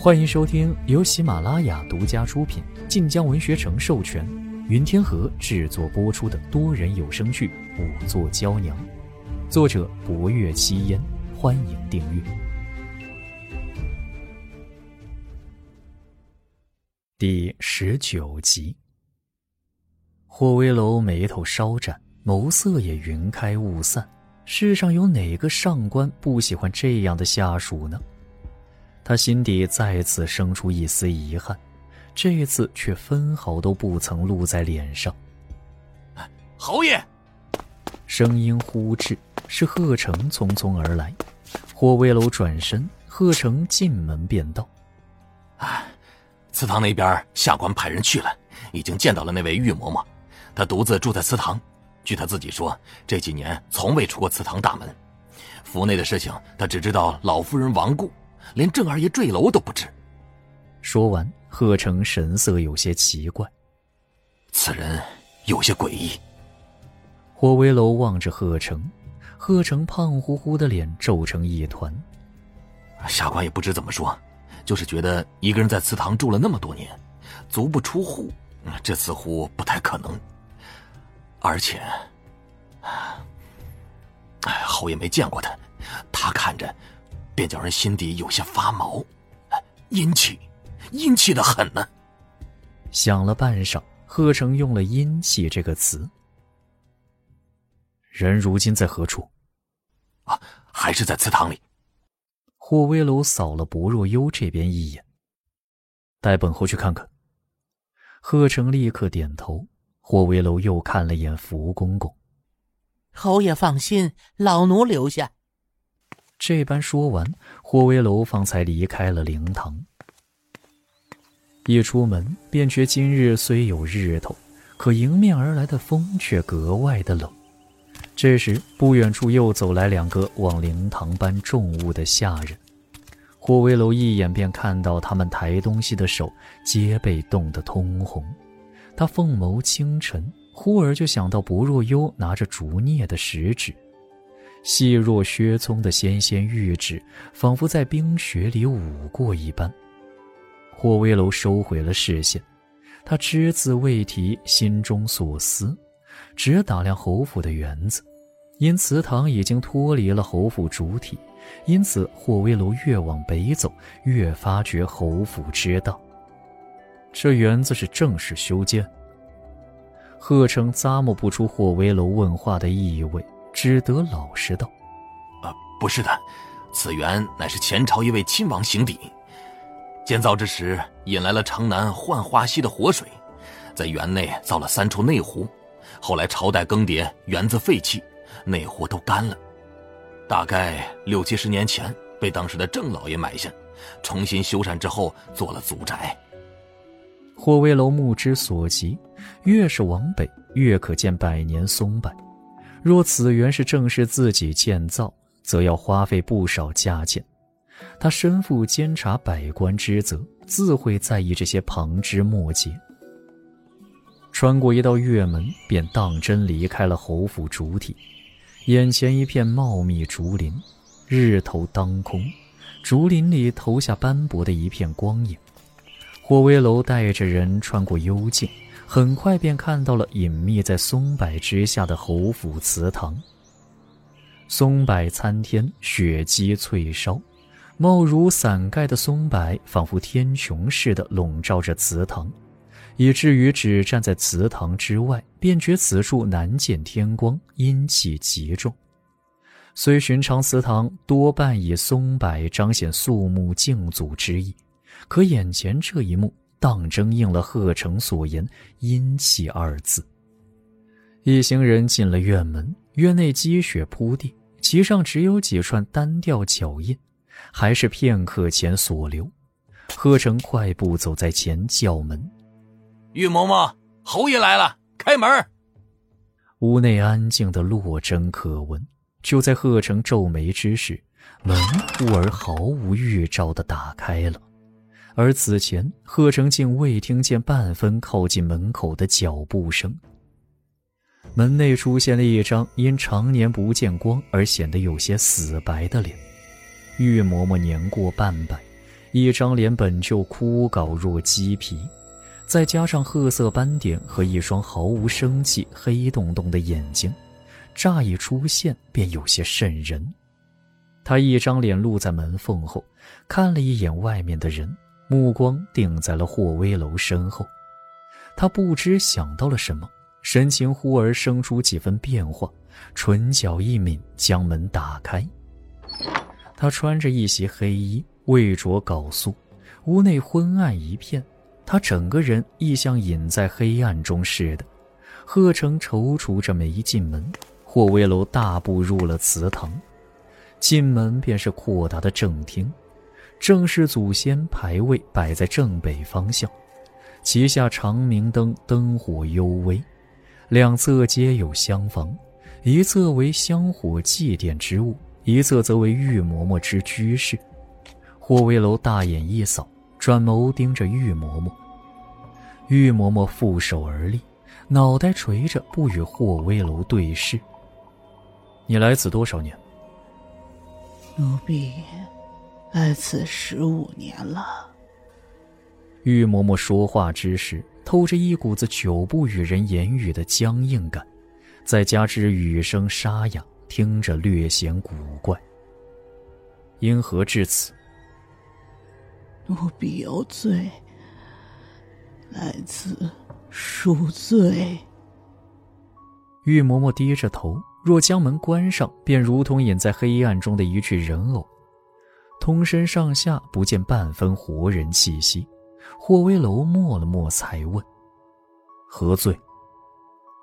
欢迎收听由喜马拉雅独家出品、晋江文学城授权、云天河制作播出的多人有声剧《五座娇娘》，作者：博月七烟。欢迎订阅。第十九集，霍威楼眉头稍展，眸色也云开雾散。世上有哪个上官不喜欢这样的下属呢？他心底再次生出一丝遗憾，这次却分毫都不曾露在脸上。侯爷，声音忽至，是贺成匆匆而来。霍威楼转身，贺成进门便道：“哎，祠堂那边下官派人去了，已经见到了那位玉嬷嬷，她独自住在祠堂。”据她自己说，这几年从未出过祠堂大门，府内的事情她只知道老夫人亡故，连郑二爷坠楼都不知。说完，贺成神色有些奇怪，此人有些诡异。霍威楼望着贺成，贺成胖乎乎的脸皱成一团。下官也不知怎么说，就是觉得一个人在祠堂住了那么多年，足不出户，这似乎不太可能。而且，哎，侯爷没见过他，他看着便叫人心底有些发毛，阴气，阴气的很呢。想了半晌，贺成用了“阴气”这个词。人如今在何处？啊，还是在祠堂里。霍威楼扫了薄若幽这边一眼，带本侯去看看。贺成立刻点头。霍威楼又看了眼福公公，侯爷放心，老奴留下。这般说完，霍威楼方才离开了灵堂。一出门，便觉今日虽有日头，可迎面而来的风却格外的冷。这时，不远处又走来两个往灵堂搬重物的下人。霍威楼一眼便看到他们抬东西的手皆被冻得通红。他凤眸清沉，忽而就想到薄若幽拿着竹镊的食指，细若削葱的纤纤玉指，仿佛在冰雪里舞过一般。霍威楼收回了视线，他只字未提心中所思，只打量侯府的园子。因祠堂已经脱离了侯府主体，因此霍威楼越往北走，越发觉侯府之道。这园子是正式修建。贺成咂摸不出霍威楼问话的意味，只得老实道：“啊，不是的，此园乃是前朝一位亲王行邸，建造之时引来了城南浣花溪的活水，在园内造了三处内湖。后来朝代更迭，园子废弃，内湖都干了。大概六七十年前被当时的郑老爷买下，重新修缮之后做了祖宅。”霍威楼目之所及，越是往北，越可见百年松柏。若此园是正是自己建造，则要花费不少价钱。他身负监察百官之责，自会在意这些旁枝末节。穿过一道月门，便当真离开了侯府主体。眼前一片茂密竹林，日头当空，竹林里投下斑驳的一片光影。霍威楼带着人穿过幽径，很快便看到了隐秘在松柏之下的侯府祠堂。松柏参天，雪积翠梢，茂如伞盖的松柏仿佛天穹似的笼罩着祠堂，以至于只站在祠堂之外，便觉此处难见天光，阴气极重。虽寻常祠堂多半以松柏彰显肃穆敬祖之意。可眼前这一幕，当真应了贺成所言“阴气”二字。一行人进了院门，院内积雪铺地，其上只有几串单调脚印，还是片刻前所留。贺成快步走在前，叫门：“玉嬷嬷，侯爷来了，开门。”屋内安静的落针可闻。就在贺成皱眉之时，门忽而毫无预兆的打开了。而此前，贺成竟未听见半分靠近门口的脚步声。门内出现了一张因常年不见光而显得有些死白的脸，玉嬷嬷年过半百，一张脸本就枯槁若鸡皮，再加上褐色斑点和一双毫无生气、黑洞洞的眼睛，乍一出现便有些瘆人。他一张脸露在门缝后，看了一眼外面的人，目光定在了霍威楼身后。他不知想到了什么，神情忽而生出几分变化，唇角一抿，将门打开。他穿着一袭黑衣。未着缟素，屋内昏暗一片，他整个人亦像隐在黑暗中似的。贺成踌躇着没进门，霍威楼大步入了祠堂，进门便是阔达的正厅，正是祖先牌位摆在正北方向，旗下长明灯灯火幽微，两侧皆有香房，一侧为香火祭奠之物，一侧则为玉嬷嬷之居室。霍威楼大眼一扫，转眸盯着玉嬷嬷。玉嬷嬷负手而立，脑袋垂着，不与霍威楼对视。你来此多少年？奴婢来此十五年了。玉嬷嬷说话之时，透着一股子久不与人言语的僵硬感，再加之语声沙哑，听着略显古怪。因何至此？奴婢有罪，来此赎罪。玉嬷嬷低着头，若将门关上，便如同隐在黑暗中的一具人偶，通身上下不见半分活人气息。霍威楼默了默，才问：“何罪？”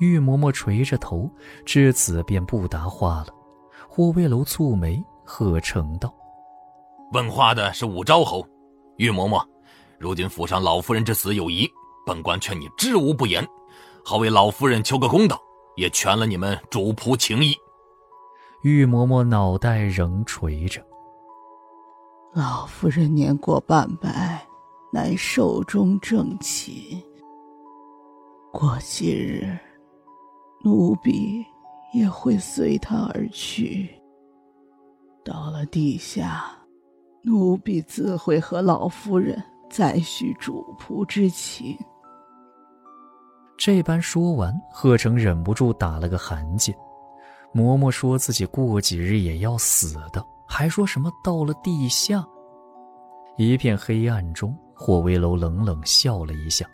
玉嬷嬷垂着头，至此便不答话了。霍威楼蹙眉，喝成道：“问话的是武昭侯。”玉嬷嬷，如今府上老夫人之死有疑，本官劝你知无不言，好为老夫人求个公道，也全了你们主仆情谊。玉嬷嬷脑袋仍垂着。老夫人年过半百，乃寿终正寝。过些日，奴婢也会随她而去。到了地下。奴婢自会和老夫人再续主仆之情。这般说完，贺成忍不住打了个寒噤。嬷嬷说自己过几日也要死的，还说什么到了地下。一片黑暗中，霍威楼冷冷笑了一下：“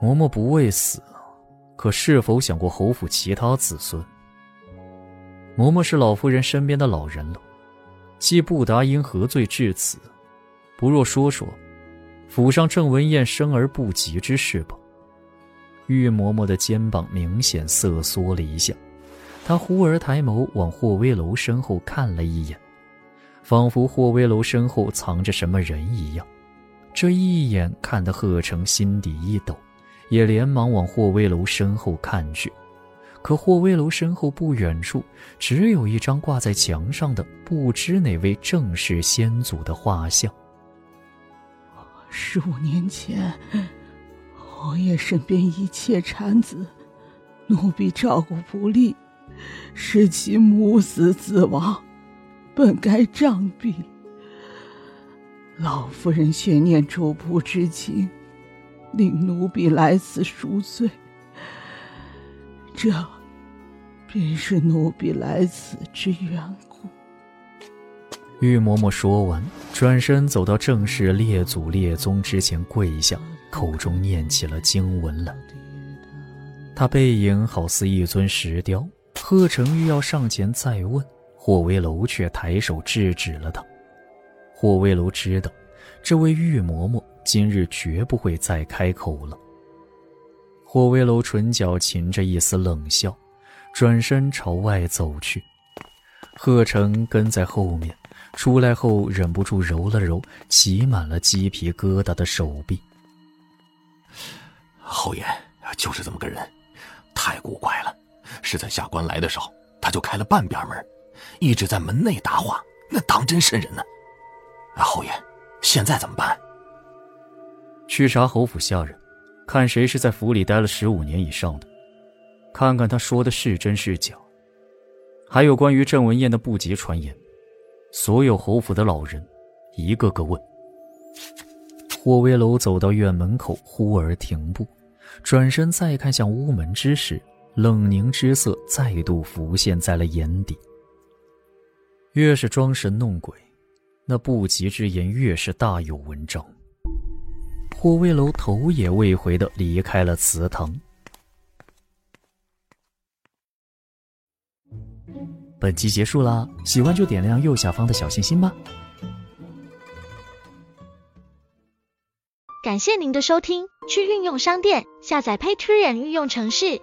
嬷嬷不畏死，可是否想过侯府其他子孙？嬷嬷是老夫人身边的老人了。”既不答因何罪至此，不若说说府上郑文燕生而不及之事吧。玉嬷嬷的肩膀明显瑟缩了一下，他忽而抬眸往霍威楼身后看了一眼，仿佛霍威楼身后藏着什么人一样。这一眼看得贺成心底一抖，也连忙往霍威楼身后看去。可霍威楼身后不远处，只有一张挂在墙上的不知哪位正氏先祖的画像。十五年前，侯爷身边一切产子，奴婢照顾不力，使其母死子亡，本该杖毙。老夫人悬念主仆之情，令奴婢来此赎罪。这。便是奴婢来此之缘故。玉嬷嬷说完，转身走到正氏列祖列宗之前跪下，口中念起了经文来。他背影好似一尊石雕。贺成玉要上前再问，霍威楼却抬手制止了他。霍威楼知道，这位玉嬷嬷今日绝不会再开口了。霍威楼唇角噙着一丝冷笑。转身朝外走去，贺成跟在后面。出来后，忍不住揉了揉起满了鸡皮疙瘩的手臂。侯爷就是这么个人，太古怪了。是在下官来的时候，他就开了半边门，一直在门内答话，那当真瘆人呢。侯爷，现在怎么办？去查侯府下人，看谁是在府里待了十五年以上的。看看他说的是真是假，还有关于郑文燕的不吉传言，所有侯府的老人一个个问。霍威楼走到院门口，忽而停步，转身再看向屋门之时，冷凝之色再度浮现在了眼底。越是装神弄鬼，那不吉之言越是大有文章。霍威楼头也未回的离开了祠堂。本集结束啦，喜欢就点亮右下方的小心心吧。感谢您的收听，去运用商店下载 Patreon 运用城市，